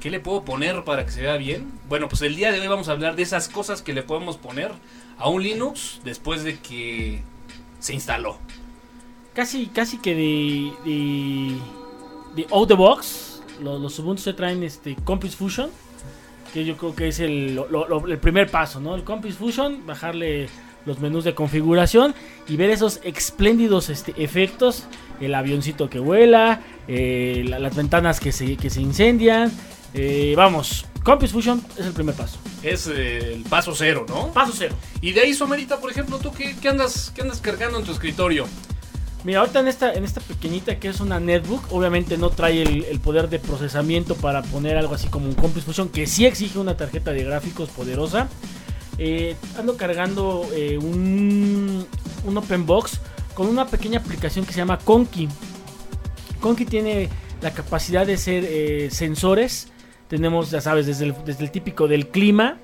¿Qué le puedo poner para que se vea bien? Bueno, pues el día de hoy vamos a hablar de esas cosas que le podemos poner a un Linux después de que se instaló. Casi, casi que de, de, de out the box. Los, los se traen este Compass Fusion. Que yo creo que es el, el primer paso, ¿no? El Compass Fusion, bajarle los menús de configuración y ver esos espléndidos este, efectos. El avioncito que vuela, eh, la- las ventanas que se, que se incendian. Eh, vamos, Compass Fusion es el primer paso. Es eh, el paso cero, ¿no? Paso cero. Y de ahí, Somerita, por ejemplo, ¿tú qué, qué andas, qué andas cargando en tu escritorio? Mira, ahorita en esta, en esta pequeñita que es una netbook, obviamente no trae el, el poder de procesamiento para poner algo así como un Compass Fusion, que sí exige una tarjeta de gráficos poderosa. Eh, ando cargando eh, un, un Open Box con una pequeña aplicación que se llama Conky. Conky tiene la capacidad de ser eh, sensores. Tenemos, ya sabes, desde el, desde el típico del clima,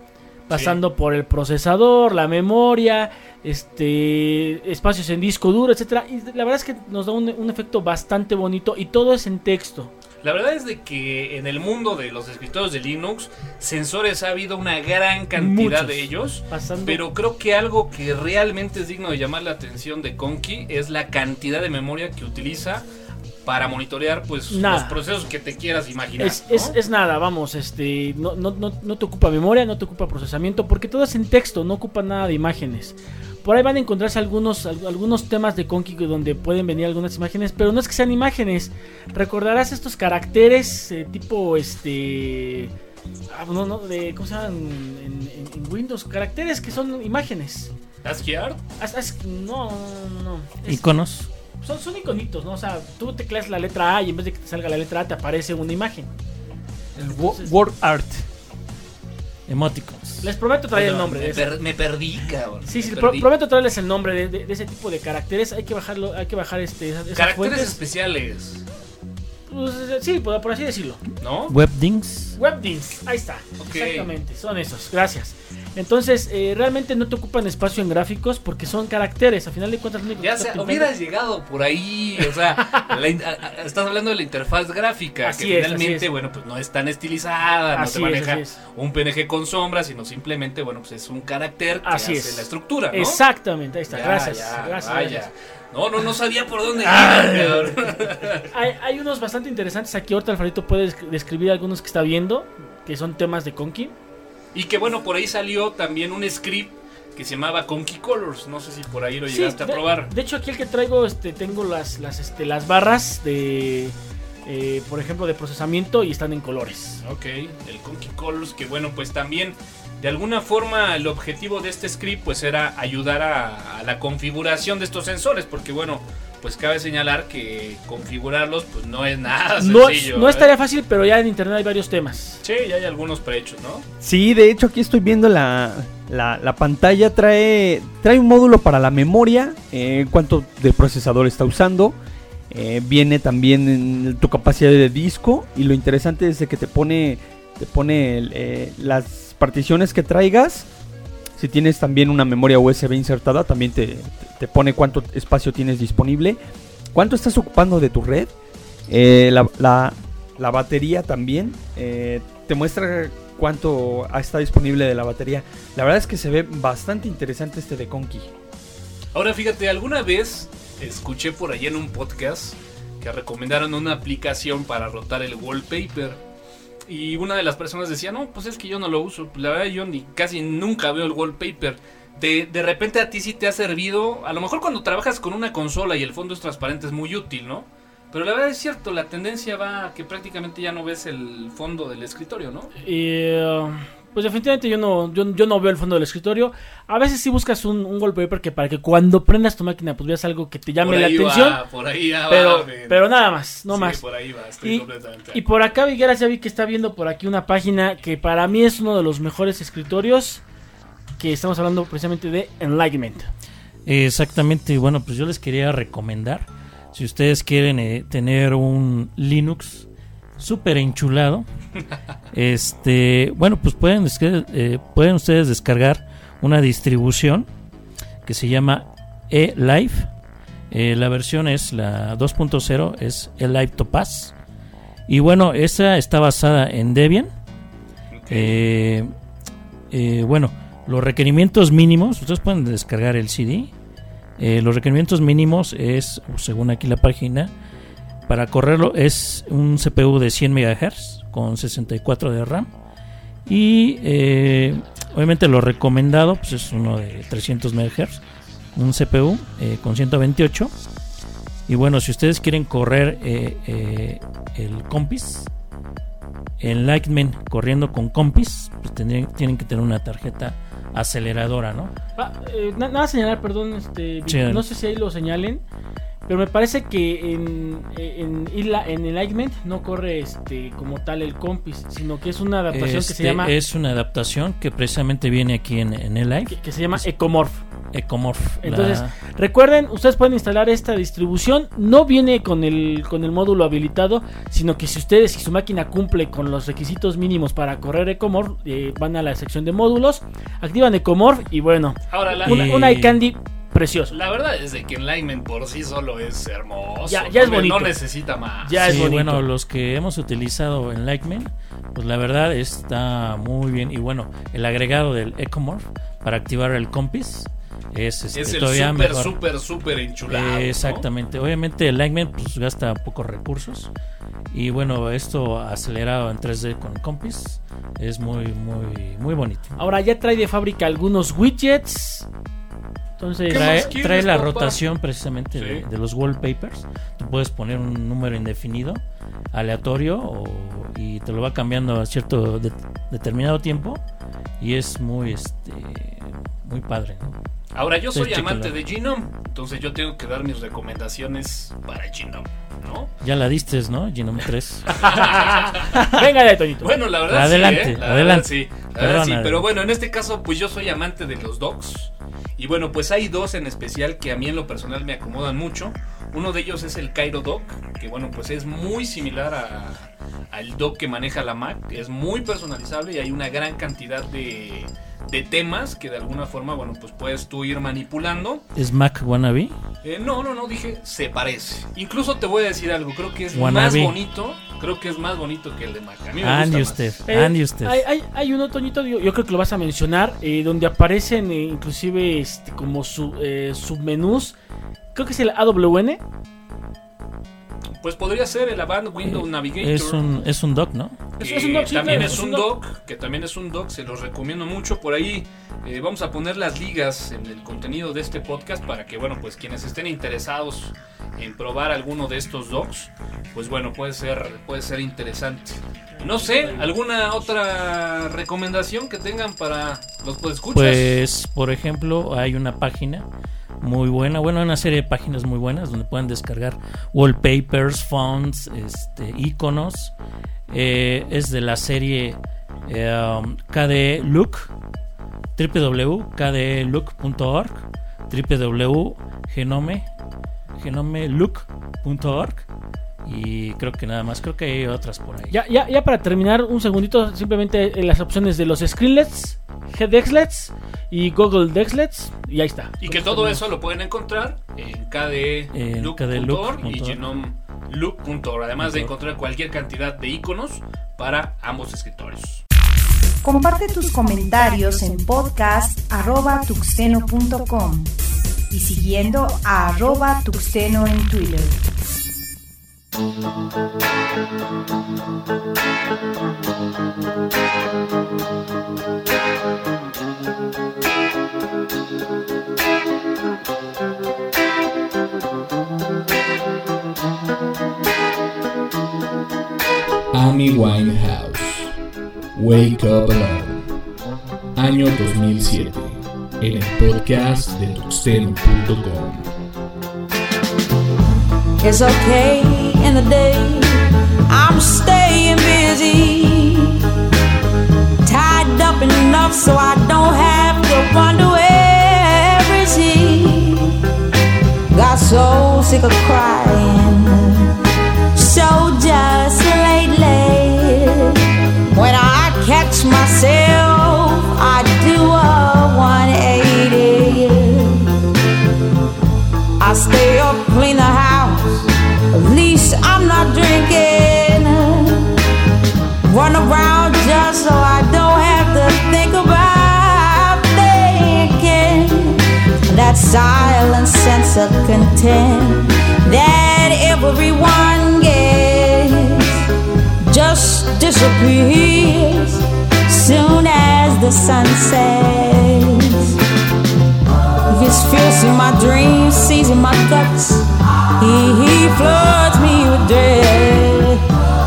pasando por el procesador, la memoria, este espacios en disco duro, etcétera. Y la verdad es que nos da un, un efecto bastante bonito y todo es en texto. La verdad es de que en el mundo de los escritorios de Linux, sensores ha habido una gran cantidad Muchos. de ellos. Pasando Pero creo que algo que realmente es digno de llamar la atención de Conky es la cantidad de memoria que utiliza para monitorear pues Nada. los procesos que te quieras imaginar. Es, ¿no? es, es nada, vamos, este, no, no, no, no te ocupa memoria, no te ocupa procesamiento, porque todo es en texto, no ocupa nada de imágenes. Por ahí van a encontrarse algunos, al- algunos temas de Conky donde pueden venir algunas imágenes, pero no es que sean imágenes. Recordarás estos caracteres eh, tipo, este, ah, no, no, de, ¿cómo se llaman en, en- en Windows? Caracteres que son imágenes. ASCII art. No, no, no, no. Es- Iconos. Son, son iconitos, ¿no? O sea, tú tecleas la letra A y en vez de que te salga la letra A te aparece una imagen. El wo- word art. Emoticons. Les prometo traer el nombre me, de ese. per- me perdí, cabrón. Sí, sí, pro- prometo traerles el nombre de, de- de ese tipo de caracteres. Hay que bajarlo, hay que bajar este, esas, esas Caracteres fuentes. especiales, Pues, sí, por, por así decirlo. ¿no? Webdings. Webdings, ahí está. Exactamente, son esos. Gracias. Entonces, eh, realmente no te ocupan espacio en gráficos porque son caracteres. A final de cuentas, Ya que se, estás pintando- hubieras llegado por ahí, o sea, la a- estás hablando de la interfaz gráfica, Así que es, finalmente, bueno, pues no es tan estilizada, no te maneja es. un PNG con sombras, sino simplemente, bueno, pues es un carácter que Así hace es. la estructura, ¿no? Exactamente, ahí está. Ya, gracias. ya, gracias, vaya. gracias. No, no, no sabía por dónde cabrón. Hay, hay unos bastante interesantes aquí. Ahorita Alfredito puede desc- describir algunos que está viendo, que son temas de Conky. Y que bueno, por ahí salió también un script que se llamaba Conky Colors. No sé si por ahí lo Sí, llegaste de, a probar. de hecho, aquí el que traigo, este, tengo las, las, este, las barras de, eh, por ejemplo, de procesamiento y están en colores. Ok, el Conky Colors, que bueno, pues también de alguna forma el objetivo de este script pues era ayudar a, a la configuración de estos sensores, porque bueno, pues cabe señalar que configurarlos pues no es nada No, es- sencillo. no ¿eh? estaría fácil, pero ya en internet hay varios temas. Sí, ya hay algunos prehechos, ¿no? Sí, de hecho aquí estoy viendo la, la, la pantalla. Trae, trae un módulo para la memoria, eh, cuánto de procesador está usando. eh, viene también en tu capacidad de disco. Y lo interesante es de que te pone, te pone eh, las particiones que traigas. Si tienes también una memoria USB insertada, también te, te pone cuánto espacio tienes disponible. Cuánto estás ocupando de tu red. Eh, la, la- la batería también. eh, te muestra cuánto está disponible de la batería. La verdad es que se ve bastante interesante este de Conky. Ahora fíjate, alguna vez escuché por ahí en un podcast que recomendaron una aplicación para rotar el wallpaper. Y una de las personas decía, no, pues es que yo no lo uso. La verdad yo ni casi nunca veo el wallpaper. De, de repente a ti sí te ha servido. A lo mejor cuando trabajas con una consola y el fondo es transparente es muy útil, ¿no? Pero la verdad es cierto, la tendencia va a que prácticamente ya no ves el fondo del escritorio, ¿no? Eh, pues definitivamente yo no, yo, yo no veo el fondo del escritorio. A veces sí buscas un, un wallpaper que para que cuando prendas tu máquina pues veas algo que te llame por la ahí atención. va, por ahí ya pero, va, men. pero nada más, no Sí, más. por ahí va, estoy Y, completamente. y por acá Vigueras ya vi que está viendo por aquí una página que para mí es uno de los mejores escritorios. Que estamos hablando precisamente de Enlightenment. Exactamente, bueno, pues yo les quería recomendar, si ustedes quieren eh, tener un Linux súper enchulado, este, bueno, pues pueden, eh, pueden ustedes descargar una distribución que se llama eLive. Eh, la versión es la 2.0, es eLive Topaz. Y bueno, esa está basada en Debian. Eh, eh, bueno, los requerimientos mínimos, ustedes pueden descargar el CD. Los requerimientos mínimos es, según aquí la página, para correrlo es un CPU de 100 MHz con 64 de RAM. Y eh, obviamente lo recomendado pues es uno de 300 MHz, un CPU eh, con 128. Y bueno, si ustedes quieren correr eh, eh, el Compis, el Lightman corriendo con Compis, pues tendrían, tienen que tener una tarjeta aceleradora, ¿no? Ah, na- nada señalar, perdón, este, Sí. no sé si ahí lo señalen, pero me parece que en, en, en Enlightenment no corre este como tal el Compis, sino que es una adaptación que se Este llama Es una adaptación que precisamente viene aquí en, en el live. que, que se llama Ecomorph. Ecomorph. la- Entonces, recuerden, ustedes pueden instalar esta distribución. No viene con el, con el módulo habilitado, sino que si ustedes, si su máquina cumple con los requisitos mínimos para correr Ecomorph, eh, van a la sección de módulos, activan Ecomorph y bueno, Ahora, la, una, Y- una iCandy precioso. la verdad es de que Enlightenment por sí solo es hermoso. Ya- es bonito. No necesita más. Ya es Sí, bonito. bueno, los que hemos utilizado en Likeman, pues la verdad está muy bien. Y bueno, el agregado del Ecomorph para activar el Compis es, este, Es el todavía súper, mejor. súper, súper enchulado. Eh, exactamente. Obviamente el Likeman pues, gasta pocos recursos. Y bueno, esto acelerado en 3D con Compis es muy, muy, muy bonito. Ahora ya trae de fábrica algunos widgets. Entonces, ¿Qué Trae, la papá? rotación precisamente de, los wallpapers. Tú puedes poner un número indefinido, aleatorio, o- y te lo va cambiando a cierto de- determinado tiempo. Y es muy, este, muy padre. ¿no? Ahora, yo soy amante de Genome, entonces yo tengo que dar mis recomendaciones para Genome, ¿no? Ya la diste, ¿no? Genome 3. venga de Toñito. Bueno, la verdad Adelante, sí, ¿eh? La adelante. verdad sí. La verdad sí, pero bueno, en este caso, pues yo soy amante de los docs. Y bueno, pues hay dos en especial que a mí en lo personal me acomodan mucho. Uno de ellos es el Cairo Dock, que bueno, pues es muy similar a- al dock que maneja la Mac. Es muy personalizable y hay una gran cantidad de, de temas que de alguna forma, bueno, pues puedes tú ir manipulando. ¿Es Mac Wannabe? Eh, no, no, no, dije se parece. Incluso te voy a decir algo, creo que es Wannabe. más bonito, creo que es más bonito que el de Mac. A mí me Ande gusta usted, más. Eh, ande usted. Hay, hay, hay uno, Toñito, yo, yo creo que lo vas a mencionar, eh, donde aparecen eh, inclusive este, como su, eh, submenús. Creo que es el AWN. Pues podría ser el Avant Window Navigator. Es un, es un dock, ¿no? Es- un dock, sí, también claro, es un doc, que también es un doc, se los recomiendo mucho. Por ahí eh, vamos a poner las ligas en el contenido de este podcast para que, bueno, pues quienes estén interesados en probar alguno de estos docs, pues bueno, puede ser, puede ser interesante. No sé, ¿alguna otra recomendación que tengan para los podescuchas? Pues, por ejemplo, hay una página muy buena, bueno, una serie de páginas muy buenas donde pueden descargar wallpapers, fonts, este, iconos. Eh, es de la serie eh, KDE Look, www.kdelook.org, www.genome, genomelook.org y creo que nada más, creo que hay otras por ahí. Ya, ya, ya para terminar, un segundito, simplemente eh, las opciones de los screenlets, GDexlets y Google Dexlets, y ahí está. Y que todo eso lo pueden encontrar en kdelook.org y genomelook.org, además de encontrar cualquier cantidad de iconos para ambos escritorios. Comparte tus comentarios en podcast.tuxteno.com y siguiendo a arroba tuxteno en Twitter. Amy Winehouse. Wake Up Alone. Año 2007. En el podcast de tuxteno.com. It's okay in the day. I'm staying busy. Tied up enough so I don't have to wonder where is he. Got so sick of crying. Disappears soon as the sun sets. His fierce in my dreams, sees in my guts. He, he floods me with dread.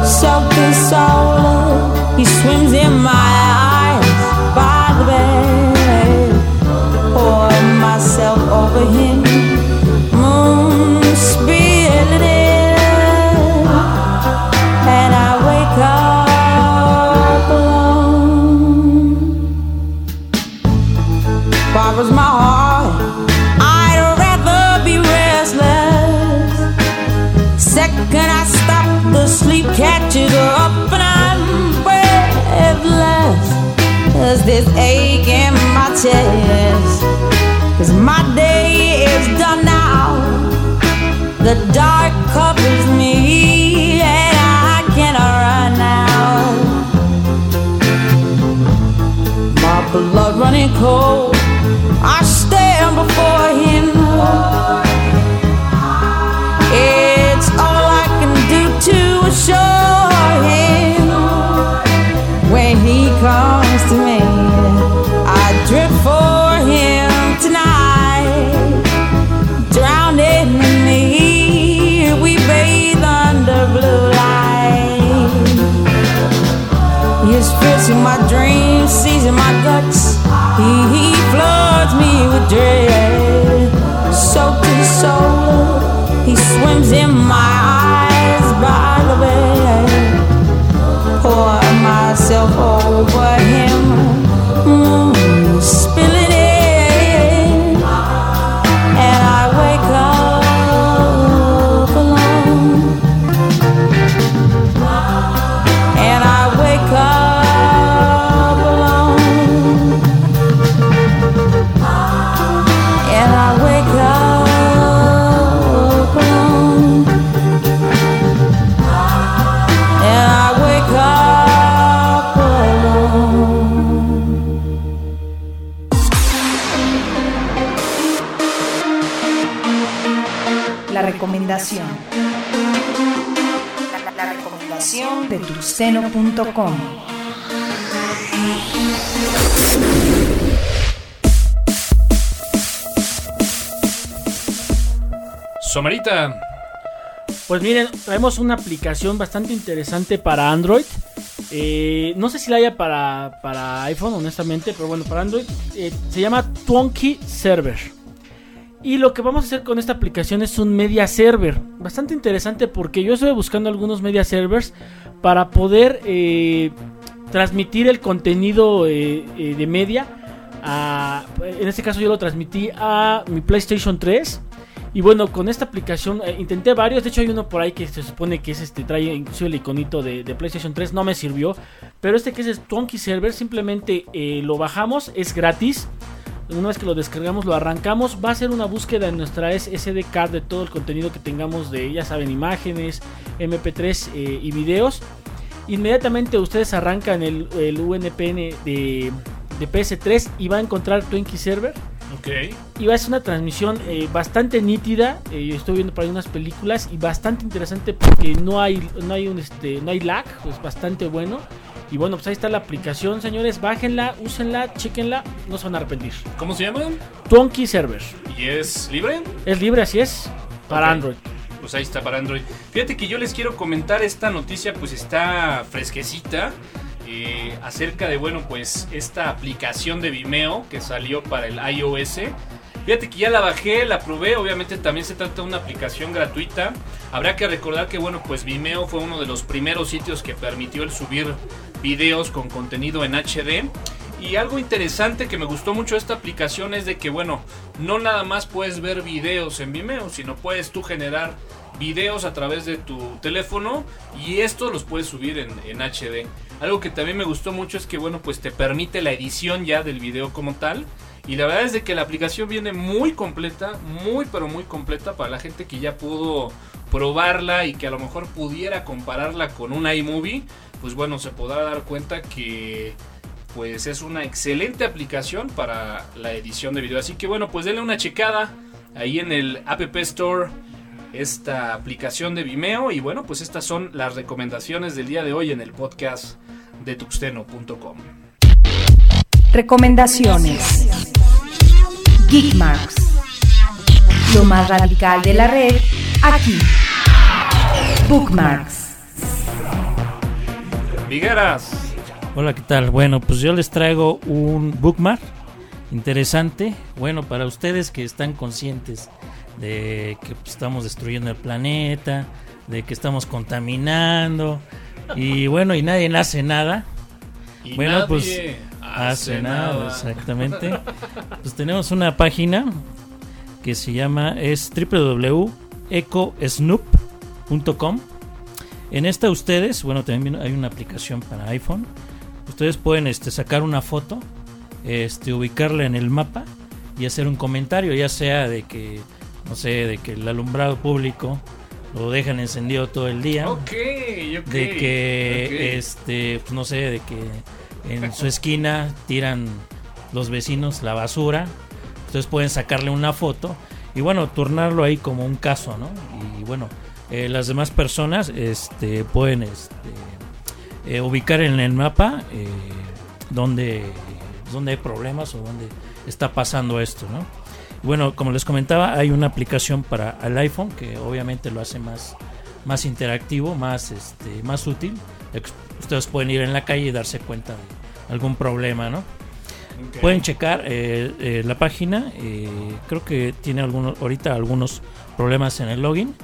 Self-consoled, he swims in my eyes by the bed. Pour myself over him, sleep catches up and I'm breathless. There's this ache in my chest. Cause my day is done now. The dark covers me and I cannot run out. My blood running cold. Soaked the soul, he swims in my eyes by the. Pour myself over him, de. Somerita, Pues miren, traemos una aplicación bastante interesante para Android. Eh, no sé si la haya para, para iPhone, honestamente, pero bueno, para Android eh, se llama Twonky Server. Y lo que vamos a hacer con esta aplicación es un media server. Bastante interesante porque yo estuve buscando algunos media servers para poder eh, transmitir el contenido eh, eh, de media. en este caso yo lo transmití a mi PlayStation 3. Y bueno, con esta aplicación intenté varios. De hecho, hay uno por ahí que se supone que es este, trae inclusive el iconito de, PlayStation 3. No me sirvió. Pero este que es el Twonky Server, simplemente lo bajamos, es gratis. Una vez que lo descargamos, lo arrancamos. Va a ser una búsqueda en nuestra SD card de todo el contenido que tengamos de, ya saben, imágenes, MP3 eh, y videos. Inmediatamente ustedes arrancan el, el UNPN de, de PS3 y va a encontrar Twinkie Server. ok. Y va a ser una transmisión eh, bastante nítida. eh, yo estoy viendo por ahí unas películas y bastante interesante porque no hay, no hay un este, no hay lag, pues bastante bueno. Y bueno, pues ahí está la aplicación, señores. Bájenla, úsenla, chequenla, no se van a arrepentir. ¿Cómo se llama? Twonky Server. ¿Y es libre? Es libre, así es, para. Android. Pues ahí está para Android. Fíjate que yo les quiero comentar esta noticia, pues está fresquecita. eh, acerca de, bueno, pues esta aplicación de Vimeo que salió para el iOS. Fíjate que ya la bajé, la probé, obviamente también se trata de una aplicación gratuita. Habrá que recordar que, bueno, pues Vimeo fue uno de los primeros sitios que permitió el subir videos con contenido en HD. Y algo interesante que me gustó mucho esta aplicación es de que, bueno, no nada más puedes ver videos en Vimeo, sino puedes tú generar videos a través de tu teléfono y estos los puedes subir en, en HD. Algo que también me gustó mucho es que, bueno, pues te permite la edición ya del video como tal. Y la verdad es de que la aplicación viene muy completa, muy pero muy completa para la gente que ya pudo probarla y que a lo mejor pudiera compararla con un iMovie, pues bueno, se podrá dar cuenta que pues es una excelente aplicación para la edición de video. Así que bueno, pues denle una checada ahí en el App Store esta aplicación de Vimeo y bueno, pues estas son las recomendaciones del día de hoy en el podcast de tuxteno.com. Recomendaciones. Geekmarks. Lo más radical de la red, aquí. Bookmarks. Vigueras. Hola, ¿qué tal? Bueno, pues yo les traigo un bookmark interesante. Bueno, para ustedes que están conscientes de que pues, estamos destruyendo el planeta, de que estamos contaminando y bueno, y nadie hace nada. Y Bueno, nadie pues, Hace nada, exactamente. Pues tenemos una página que se llama es www.ecosnoop.com. En esta ustedes, bueno, también hay una aplicación para iPhone. Ustedes pueden este, sacar una foto este, ubicarla en el mapa y hacer un comentario, ya sea de que, no sé, de que el alumbrado público lo dejan encendido todo el día, Ok, ok. de que, ok. este, pues, no sé, de que en su esquina tiran los vecinos la basura, entonces pueden sacarle una foto y bueno, turnarlo ahí como un caso, ¿no? Y bueno, eh, las demás personas, este, pueden, este, eh, ubicar en el mapa eh, donde, donde hay problemas o donde está pasando esto, ¿no? Bueno, como les comentaba, hay una aplicación para el iPhone que obviamente lo hace más, más interactivo, más, este, más útil. Ustedes pueden ir en la calle y darse cuenta de algún problema, ¿no? Pueden checar eh, eh, la página. eh, creo que tiene algunos, ahorita algunos problemas en el login.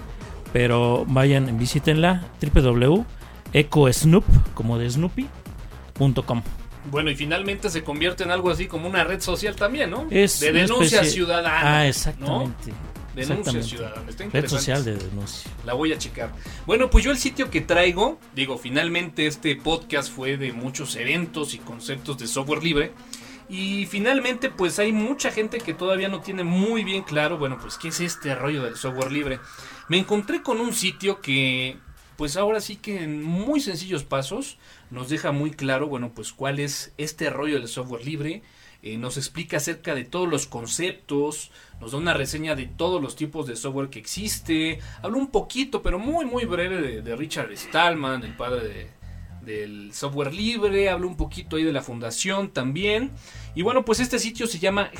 Pero vayan, visítenla www.ecosnoop, como de Snoopy.com. Bueno, y finalmente se convierte en algo así como una red social también, ¿no? Es de denuncia especie- ciudadana. Ah, ¿no? exactamente. Denuncia Exactamente. ciudadana. Está Red social de denuncia. La voy a checar. Bueno, pues yo el sitio que traigo, digo, finalmente este podcast fue de muchos eventos y conceptos de software libre. Y finalmente, pues hay mucha gente que todavía no tiene muy bien claro, bueno, pues qué es este rollo del software libre. Me encontré con un sitio que, pues ahora sí que en muy sencillos pasos nos deja muy claro, bueno, pues cuál es este rollo del software libre. Eh, nos explica acerca de todos los conceptos, nos da una reseña de todos los tipos de software que existe, habla un poquito, pero muy muy breve de, de Richard Stallman, el padre de- del software libre, habla un poquito ahí de la fundación también, y bueno, pues este sitio se llama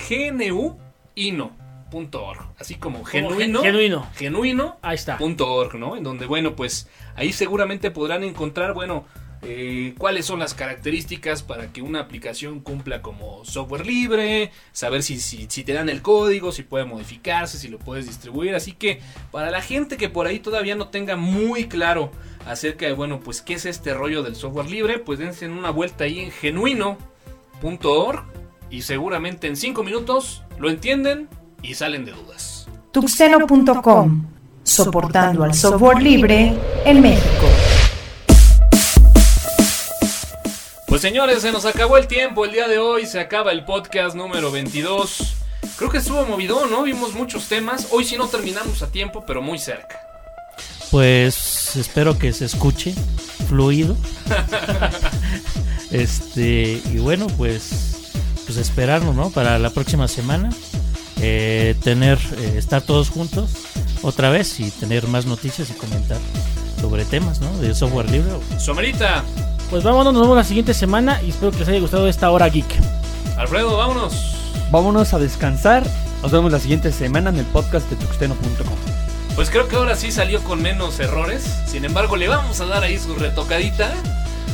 gnuino.org, así como genuino, genuino. genuino Ahí está. .org, ¿no? En donde, bueno, pues ahí seguramente podrán encontrar, bueno, eh, cuáles son las características para que una aplicación cumpla como software libre, saber si, te dan el código, si puede modificarse, si lo puedes distribuir. Así que para la gente que por ahí todavía no tenga muy claro acerca de, bueno, pues qué es este rollo del software libre, pues dense una vuelta ahí en genuino.org y seguramente en 5 minutos lo entienden y salen de dudas. Tuxteno.com, soportando al software libre en México. Pues señores, se nos acabó el tiempo el día de hoy, se acaba el podcast número 22. Creo que estuvo movido, ¿no? Vimos muchos temas. Hoy sí no terminamos a tiempo, pero muy cerca. Pues espero que se escuche fluido. este, y bueno, pues, pues esperarnos, ¿no? Para la próxima semana. eh, tener, eh, estar todos juntos otra vez y tener más noticias y comentar sobre temas, ¿no? De software libre. Somerita, Pues vámonos, nos vemos la siguiente semana y espero que les haya gustado esta hora geek. Alfredo, vámonos. Vámonos a descansar. Nos vemos la siguiente semana en el podcast de tuxteno.com. Pues creo que ahora sí salió con menos errores. Sin embargo, le vamos a dar ahí su retocadita.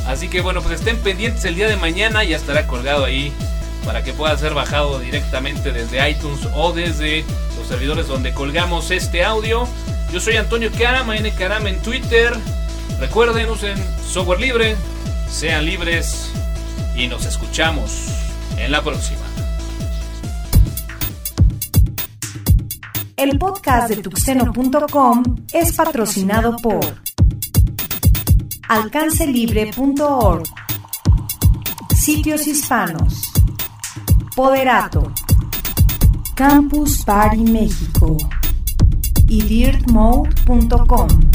Así que bueno, pues estén pendientes el día de mañana. Ya estará colgado ahí para que pueda ser bajado directamente desde iTunes o desde los servidores donde colgamos este audio. Yo soy Antonio Carama, N Carama en Twitter. Recuerden, usen software libre, sean libres y nos escuchamos en la próxima. El podcast de tuxteno.com es patrocinado por alcancelibre.org, Sitios Hispanos, Poderato, Campus Party México y dirtmode.com.